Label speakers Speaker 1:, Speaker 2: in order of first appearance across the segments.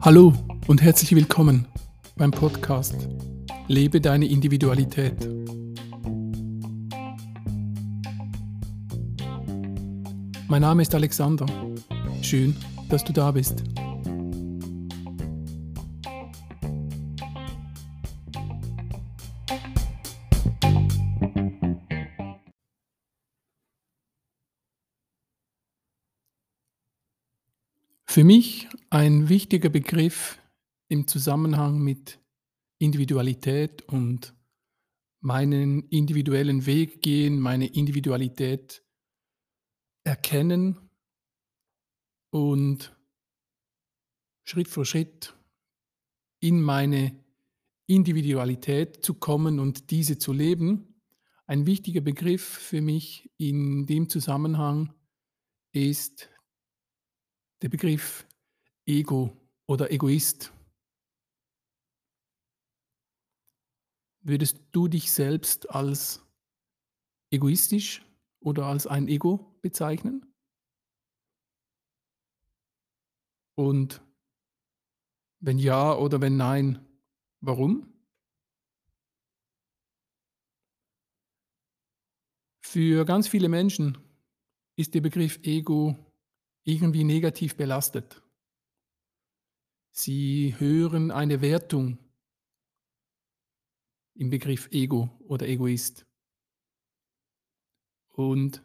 Speaker 1: Hallo und herzlich willkommen beim Podcast Lebe deine Individualität. Mein Name ist Alexander. Schön, dass du da bist. Für mich ein wichtiger Begriff im Zusammenhang mit Individualität und meinen individuellen Weg gehen, meine Individualität erkennen und Schritt für Schritt in meine Individualität zu kommen und diese zu leben. Ein wichtiger Begriff für mich in dem Zusammenhang ist der Begriff Ego oder Egoist. Würdest du dich selbst als egoistisch oder als ein Ego bezeichnen? Und wenn ja oder wenn nein, warum? Für ganz viele Menschen ist der Begriff Ego irgendwie negativ belastet. Sie hören eine Wertung im Begriff Ego oder Egoist. Und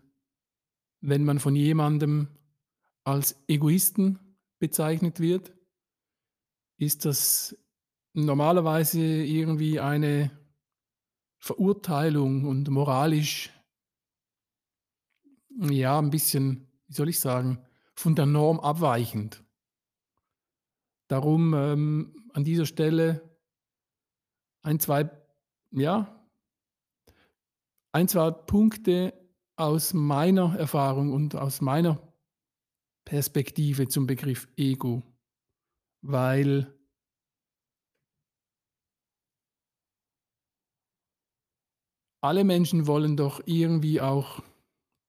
Speaker 1: wenn man von jemandem als Egoisten bezeichnet wird, ist das normalerweise irgendwie eine Verurteilung und moralisch, ja, ein bisschen, wie soll ich sagen, von der Norm abweichend. Darum ähm, an dieser Stelle ein, zwei, ja, ein, zwei Punkte aus meiner Erfahrung und aus meiner Perspektive zum Begriff Ego, weil alle Menschen wollen doch irgendwie auch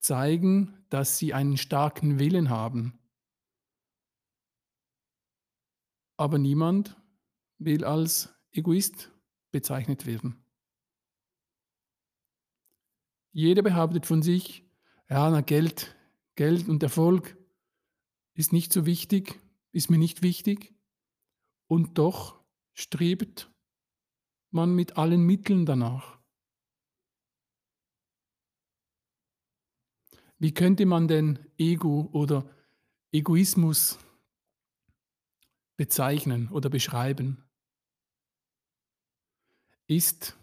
Speaker 1: zeigen, dass sie einen starken Willen haben. Aber niemand will als Egoist bezeichnet werden. Jeder behauptet von sich, ja, na Geld, Geld und Erfolg ist nicht so wichtig, ist mir nicht wichtig. Und doch strebt man mit allen Mitteln danach. Wie könnte man denn Ego oder Egoismus bezeichnen oder beschreiben? Ist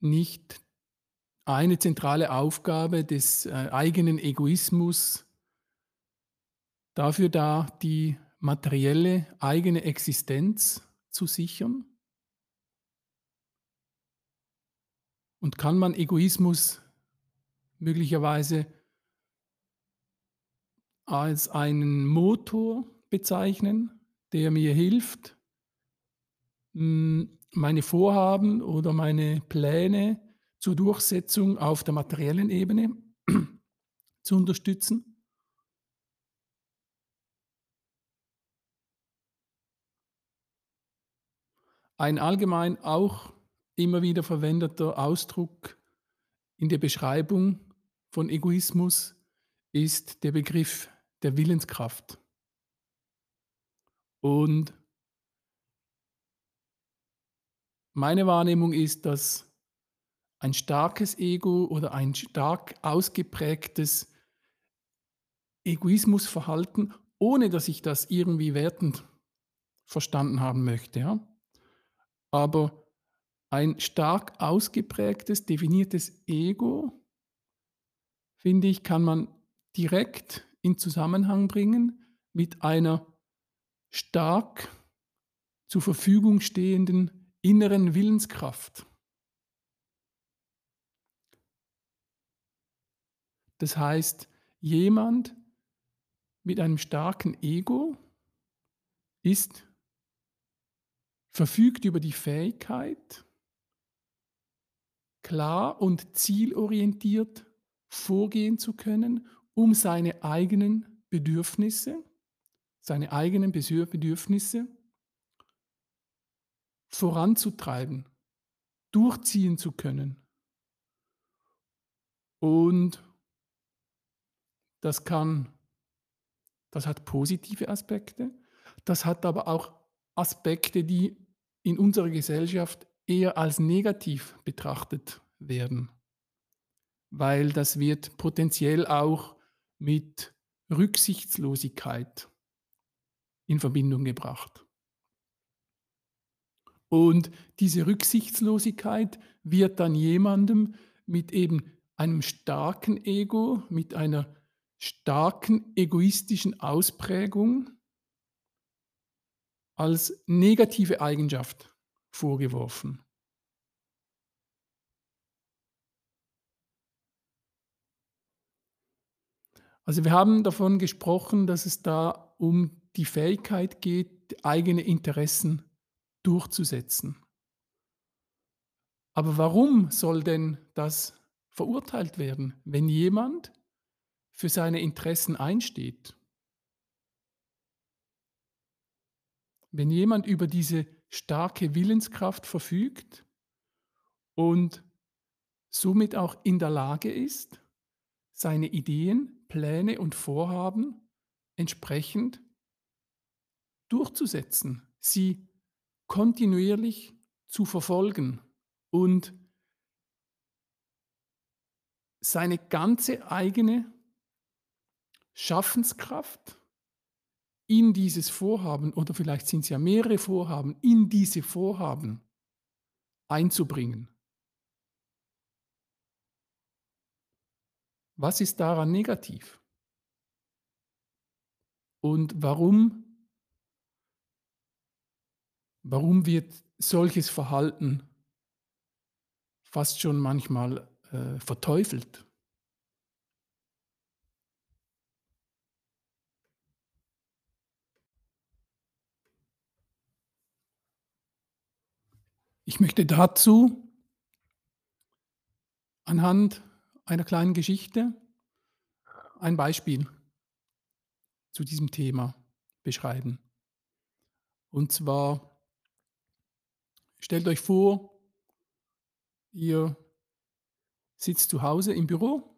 Speaker 1: nicht eine zentrale Aufgabe des äh, eigenen Egoismus dafür da, die materielle eigene Existenz zu sichern? Und kann man Egoismus möglicherweise als einen Motor bezeichnen, der mir hilft, meine Vorhaben oder meine Pläne zur Durchsetzung auf der materiellen Ebene zu unterstützen? Ein allgemein auch immer wieder verwendeter Ausdruck in der Beschreibung von Egoismus ist der Begriff der Willenskraft. Und meine Wahrnehmung ist, dass ein starkes Ego oder ein stark ausgeprägtes Egoismusverhalten, ohne dass ich das irgendwie wertend verstanden haben möchte, ja, aber ein stark ausgeprägtes, definiertes Ego, finde ich, kann man direkt in Zusammenhang bringen mit einer stark zur Verfügung stehenden inneren Willenskraft. Das heißt, jemand mit einem starken Ego ist verfügt über die Fähigkeit, klar und zielorientiert vorgehen zu können, um seine eigenen Bedürfnisse seine eigenen Bedürfnisse voranzutreiben, durchziehen zu können. Und das kann das hat positive Aspekte, das hat aber auch Aspekte, die in unserer Gesellschaft eher als negativ betrachtet werden, weil das wird potenziell auch mit Rücksichtslosigkeit in Verbindung gebracht. Und diese Rücksichtslosigkeit wird dann jemandem mit eben einem starken Ego, mit einer starken egoistischen Ausprägung als negative Eigenschaft vorgeworfen. Also wir haben davon gesprochen, dass es da um die Fähigkeit geht, eigene Interessen durchzusetzen. Aber warum soll denn das verurteilt werden, wenn jemand für seine Interessen einsteht? Wenn jemand über diese starke Willenskraft verfügt und somit auch in der Lage ist, seine Ideen, Pläne und Vorhaben entsprechend durchzusetzen, sie kontinuierlich zu verfolgen und seine ganze eigene Schaffenskraft in dieses Vorhaben oder vielleicht sind es ja mehrere Vorhaben, in diese Vorhaben einzubringen. Was ist daran negativ? Und warum Warum wird solches Verhalten fast schon manchmal äh, verteufelt? Ich möchte dazu anhand einer kleinen Geschichte ein Beispiel zu diesem Thema beschreiben. Und zwar Stellt euch vor, ihr sitzt zu Hause im Büro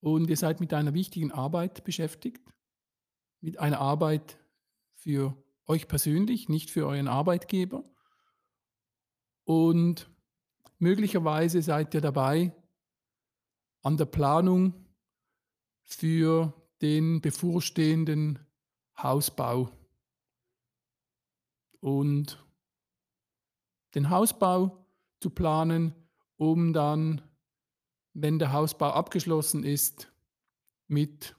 Speaker 1: und ihr seid mit einer wichtigen Arbeit beschäftigt, mit einer Arbeit für euch persönlich, nicht für euren Arbeitgeber. Und möglicherweise seid ihr dabei an der Planung für den bevorstehenden Hausbau. Und den Hausbau zu planen, um dann, wenn der Hausbau abgeschlossen ist, mit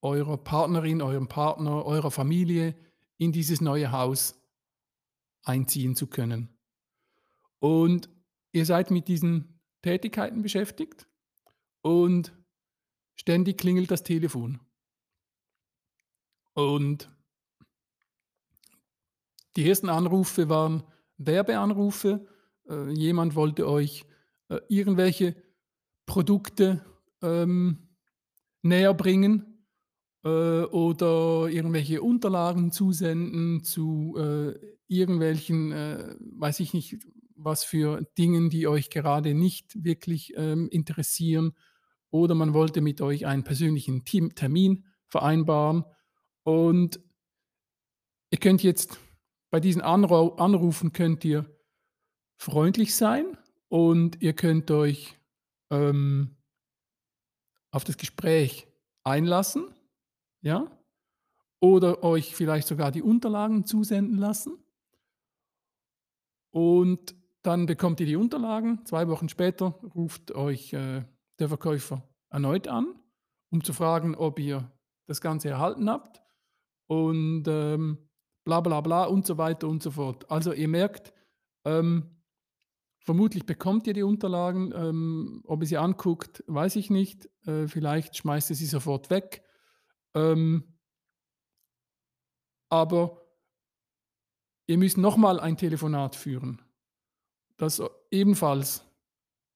Speaker 1: eurer Partnerin, eurem Partner, eurer Familie in dieses neue Haus einziehen zu können. Und ihr seid mit diesen Tätigkeiten beschäftigt und ständig klingelt das Telefon. Und die ersten Anrufe waren, Werbeanrufe. Äh, jemand wollte euch äh, irgendwelche Produkte ähm, näher bringen äh, oder irgendwelche Unterlagen zusenden zu äh, irgendwelchen, weiß ich nicht, was für Dingen, die euch gerade nicht wirklich ähm, interessieren. Oder man wollte mit euch einen persönlichen Team Termin vereinbaren. Und ihr könnt jetzt bei diesen Anrufen könnt ihr freundlich sein und ihr könnt euch ähm, auf das Gespräch einlassen, ja, oder euch vielleicht sogar die Unterlagen zusenden lassen. Und dann bekommt ihr die Unterlagen. Zwei Wochen später ruft euch äh, der Verkäufer erneut an, um zu fragen, ob ihr das Ganze erhalten habt. Und ähm, bla bla bla und so weiter und so fort. Also ihr merkt, ähm, vermutlich bekommt ihr die Unterlagen, ähm, ob ihr sie anguckt, weiß ich nicht. Äh, vielleicht schmeißt ihr sie sofort weg. Ähm, aber ihr müsst nochmal ein Telefonat führen, das ebenfalls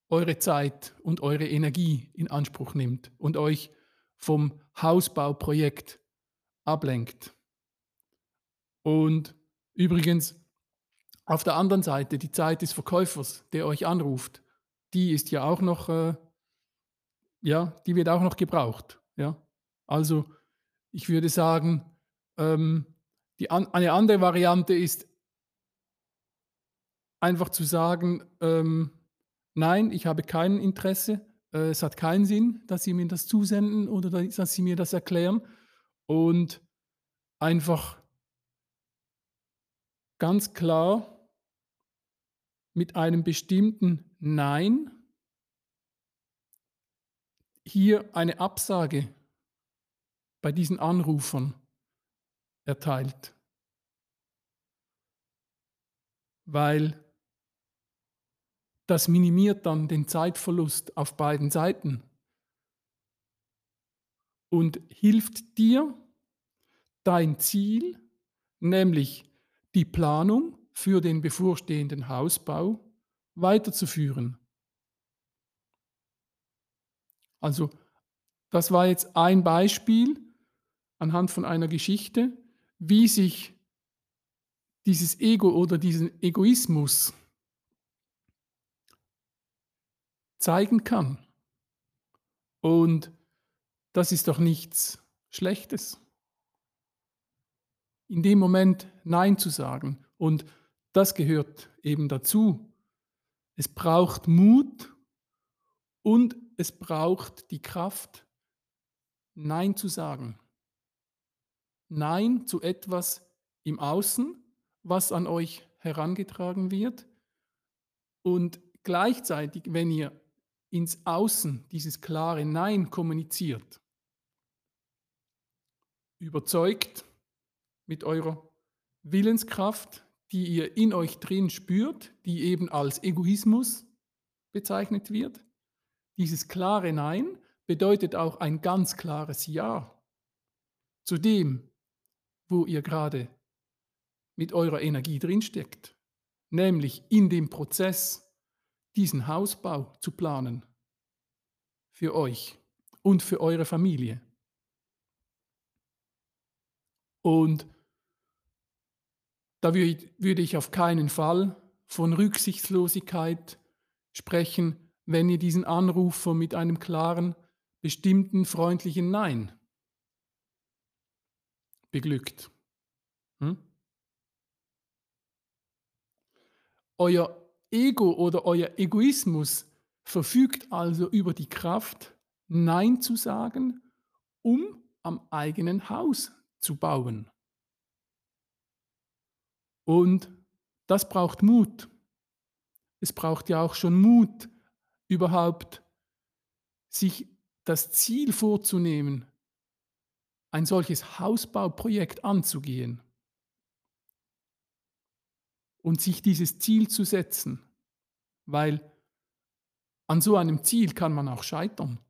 Speaker 1: eure Zeit und eure Energie in Anspruch nimmt und euch vom Hausbauprojekt ablenkt. Und übrigens, auf der anderen Seite, die Zeit des Verkäufers, der euch anruft, die ist ja auch noch, äh, ja, die wird auch noch gebraucht. Ja? Also ich würde sagen, ähm, an, eine andere Variante ist einfach zu sagen, ähm, nein, ich habe kein Interesse, äh, es hat keinen Sinn, dass Sie mir das zusenden oder dass Sie mir das erklären und einfach ganz klar mit einem bestimmten Nein hier eine Absage bei diesen Anrufern erteilt. Weil das minimiert dann den Zeitverlust auf beiden Seiten und hilft dir, dein Ziel, nämlich die Planung für den bevorstehenden Hausbau weiterzuführen. Also das war jetzt ein Beispiel anhand von einer Geschichte, wie sich dieses Ego oder diesen Egoismus zeigen kann. Und das ist doch nichts Schlechtes. In dem Moment Nein zu sagen und das gehört eben dazu. Es braucht Mut und es braucht die Kraft, Nein zu sagen. Nein zu etwas im Außen, was an euch herangetragen wird. Und gleichzeitig, wenn ihr ins Außen dieses klare Nein kommuniziert, überzeugt mit eurer Willenskraft, die ihr in euch drin spürt, die eben als Egoismus bezeichnet wird. Dieses klare Nein bedeutet auch ein ganz klares Ja zu dem, wo ihr gerade mit eurer Energie drinsteckt, nämlich in dem Prozess, diesen Hausbau zu planen für euch und für eure Familie. Und da würde ich auf keinen Fall von Rücksichtslosigkeit sprechen, wenn ihr diesen Anrufer mit einem klaren, bestimmten, freundlichen Nein beglückt. Hm? Euer Ego oder euer Egoismus verfügt also über die Kraft, Nein zu sagen, um am eigenen Haus zu bauen. Und das braucht Mut. Es braucht ja auch schon Mut, überhaupt sich das Ziel vorzunehmen, ein solches Hausbauprojekt anzugehen und sich dieses Ziel zu setzen, weil an so einem Ziel kann man auch scheitern.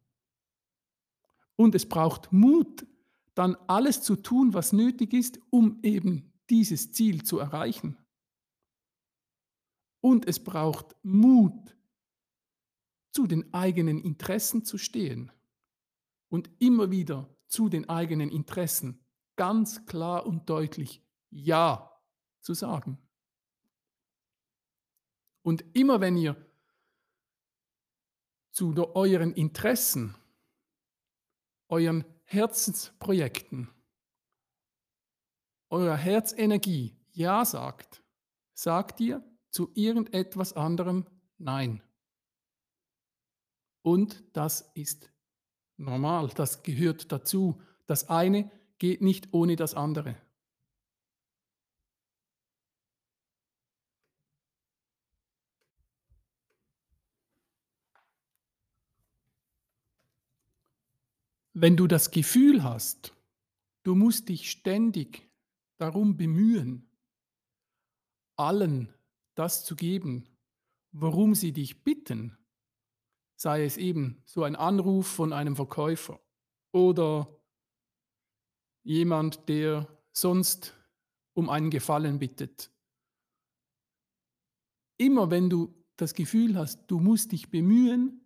Speaker 1: Und es braucht Mut, dann alles zu tun, was nötig ist, um eben dieses Ziel zu erreichen. Und es braucht Mut, zu den eigenen Interessen zu stehen und immer wieder zu den eigenen Interessen ganz klar und deutlich Ja zu sagen. Und immer wenn ihr zu euren Interessen, euren Herzensprojekten eurer Herzenergie Ja sagt, sagt ihr zu irgendetwas anderem Nein. Und das ist normal, das gehört dazu. Das eine geht nicht ohne das andere. Wenn du das Gefühl hast, du musst dich ständig darum bemühen, allen das zu geben, worum sie dich bitten, sei es eben so ein Anruf von einem Verkäufer oder jemand, der sonst um einen Gefallen bittet. Immer wenn du das Gefühl hast, du musst dich bemühen,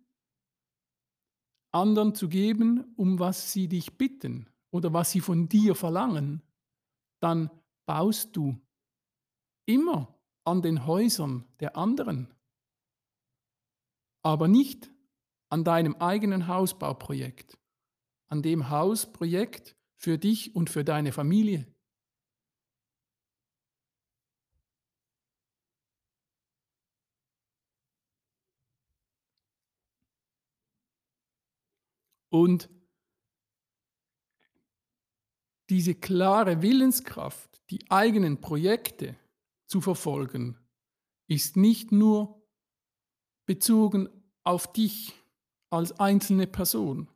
Speaker 1: anderen zu geben, um was sie dich bitten oder was sie von dir verlangen, dann baust du immer an den Häusern der anderen, aber nicht an deinem eigenen Hausbauprojekt, an dem Hausprojekt für dich und für deine Familie. Und diese klare Willenskraft, die eigenen Projekte zu verfolgen, ist nicht nur bezogen auf dich als einzelne Person,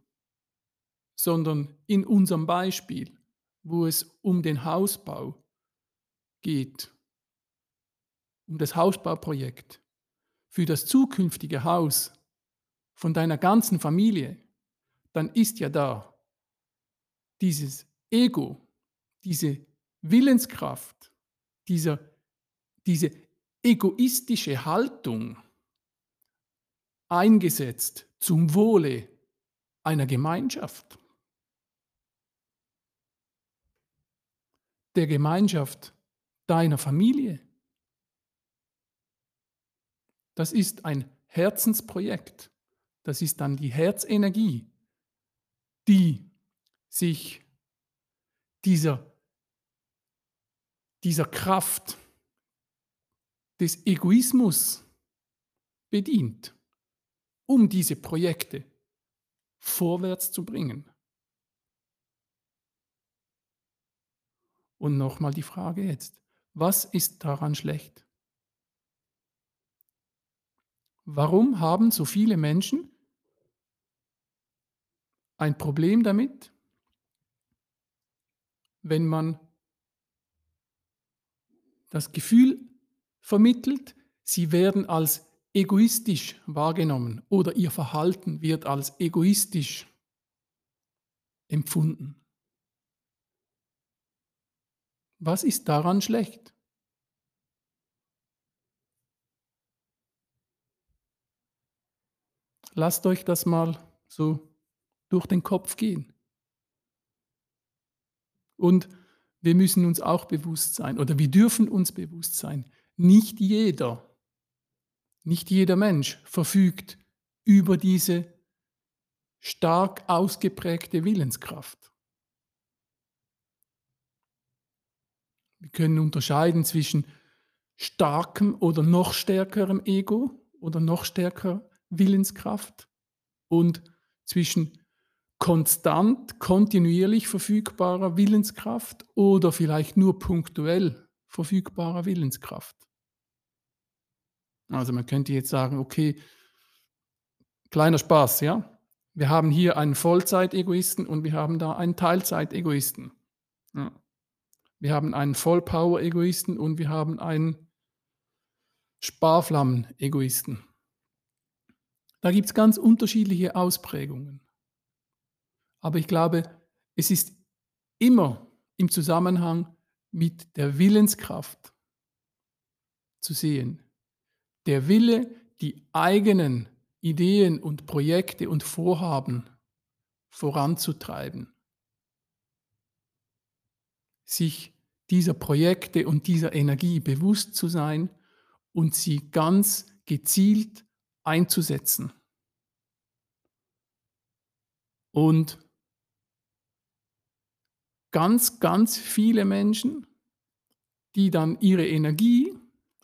Speaker 1: sondern in unserem Beispiel, wo es um den Hausbau geht, um das Hausbauprojekt. Für das zukünftige Haus von deiner ganzen Familie, dann ist ja da dieses Ego, diese Willenskraft, dieser, diese egoistische Haltung eingesetzt zum Wohle einer Gemeinschaft. Der Gemeinschaft deiner Familie. Das ist ein Herzensprojekt. Das ist dann die Herzenergie, die sich dieser, dieser Kraft des Egoismus bedient, um diese Projekte vorwärts zu bringen. Und nochmal die Frage jetzt, was ist daran schlecht? Warum haben so viele Menschen ein Problem damit, wenn man das Gefühl vermittelt, sie werden als egoistisch wahrgenommen oder ihr Verhalten wird als egoistisch empfunden. Was ist daran schlecht? Lasst euch das mal so durch den Kopf gehen. Und wir müssen uns auch bewusst sein, oder wir dürfen uns bewusst sein, nicht jeder, nicht jeder Mensch verfügt über diese stark ausgeprägte Willenskraft. Wir können unterscheiden zwischen starkem oder noch stärkerem Ego oder noch stärker Willenskraft und zwischen konstant, kontinuierlich verfügbarer Willenskraft oder vielleicht nur punktuell verfügbarer Willenskraft. Also man könnte jetzt sagen, okay, kleiner Spaß, ja. Wir haben hier einen Vollzeit-Egoisten und wir haben da einen Teilzeit-Egoisten. Ja. Wir haben einen Vollpower-Egoisten und wir haben einen Sparflammen-Egoisten. Da gibt es ganz unterschiedliche Ausprägungen. Aber ich glaube, es ist immer im Zusammenhang mit der Willenskraft zu sehen. Der Wille, die eigenen Ideen und Projekte und Vorhaben voranzutreiben. Sich dieser Projekte und dieser Energie bewusst zu sein und sie ganz gezielt einzusetzen. Und ganz, ganz viele Menschen, die dann ihre Energie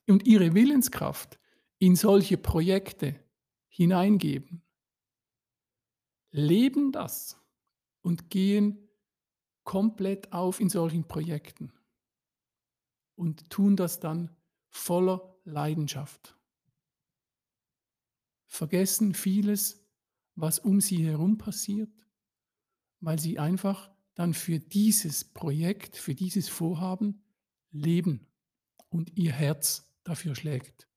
Speaker 1: und ihre Willenskraft in solche Projekte hineingeben, leben das und gehen komplett auf in solchen Projekten und tun das dann voller Leidenschaft. Vergessen vieles, was um sie herum passiert, weil sie einfach dann für dieses Projekt, für dieses Vorhaben leben und ihr Herz dafür schlägt.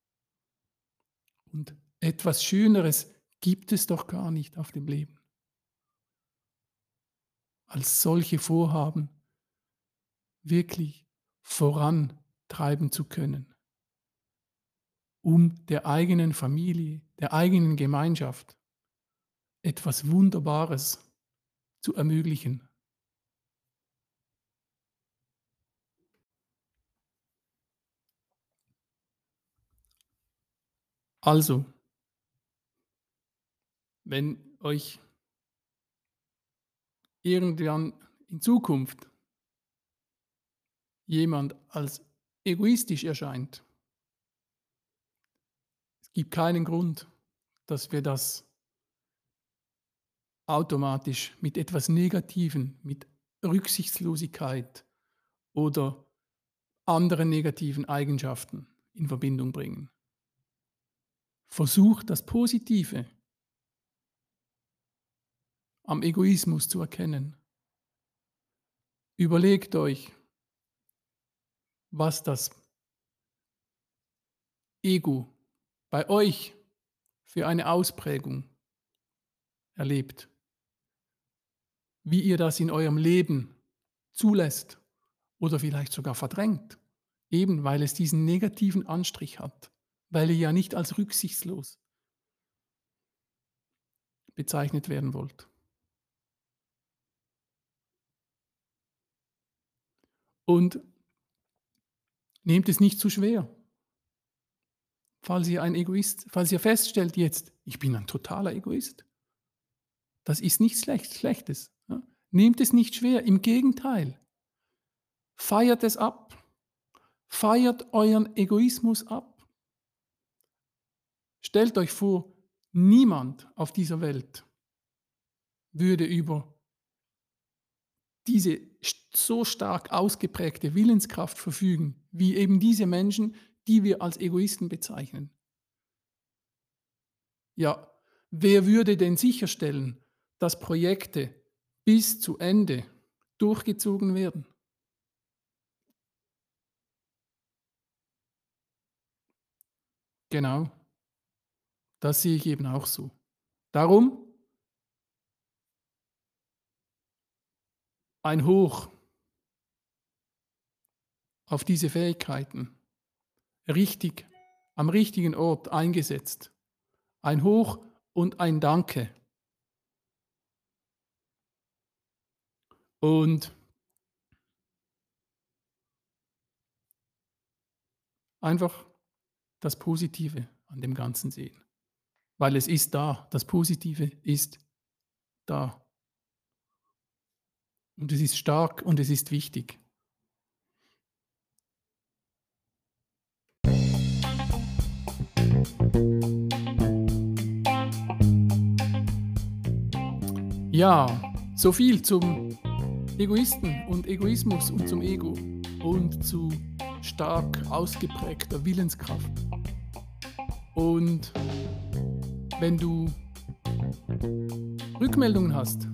Speaker 1: Und etwas Schöneres gibt es doch gar nicht auf dem Leben, als solche Vorhaben wirklich vorantreiben zu können. um der eigenen Familie, der eigenen Gemeinschaft etwas Wunderbares zu ermöglichen. Also, wenn euch irgendwann in Zukunft jemand als egoistisch erscheint, es gibt keinen Grund, dass wir das automatisch mit etwas Negativen, mit Rücksichtslosigkeit oder anderen negativen Eigenschaften in Verbindung bringen. Versucht das Positive am Egoismus zu erkennen. Überlegt euch, was das Ego bei euch für eine Ausprägung erlebt, wie ihr das in eurem Leben zulässt oder vielleicht sogar verdrängt, eben weil es diesen negativen Anstrich hat, weil ihr ja nicht als rücksichtslos bezeichnet werden wollt. Und nehmt es nicht zu schwer. Falls ihr ein Egoist, falls ihr feststellt jetzt, ich bin ein totaler Egoist, das ist nichts Schlechtes. Ja? Nehmt es nicht schwer, im Gegenteil. Feiert es ab. Feiert euren Egoismus ab. Stellt euch vor, niemand auf dieser Welt würde über diese so stark ausgeprägte Willenskraft verfügen, wie eben diese Menschen, die wir als Egoisten bezeichnen. Ja, wer würde denn sicherstellen, dass Projekte bis zu Ende durchgezogen werden? Genau, das sehe ich eben auch so. Darum ein Hoch auf diese Fähigkeiten, richtig, am richtigen Ort eingesetzt. Ein Hoch und ein Danke. Und einfach das Positive an dem Ganzen sehen. Weil es ist da, das Positive ist da. Und es ist stark und es ist wichtig. Ja, so viel zum Egoisten und Egoismus und zum Ego und zu stark ausgeprägter Willenskraft. Und wenn du Rückmeldungen hast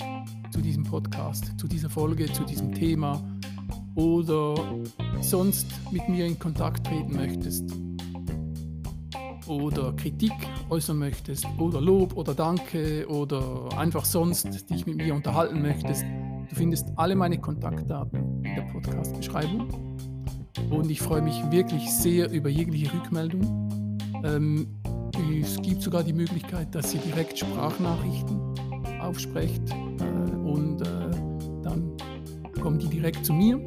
Speaker 1: zu diesem Podcast, zu dieser Folge, zu diesem Thema oder sonst mit mir in Kontakt treten möchtest oder Kritik äußern möchtest oder Lob oder Danke oder einfach sonst dich mit mir unterhalten möchtest, du findest alle meine Kontaktdaten in der Podcast-Beschreibung. Und ich freue mich wirklich sehr über jegliche Rückmeldung. Ähm, es gibt sogar die Möglichkeit, dass ihr direkt Sprachnachrichten aufsprecht äh, und äh, dann kommen die direkt zu mir.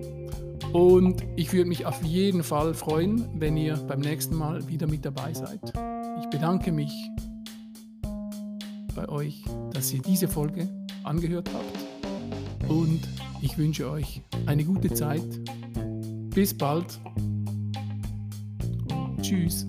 Speaker 1: Und ich würde mich auf jeden Fall freuen, wenn ihr beim nächsten Mal wieder mit dabei seid. Ich bedanke mich bei euch, dass ihr diese Folge angehört habt. Und ich wünsche euch eine gute Zeit. Bis bald. Tschüss.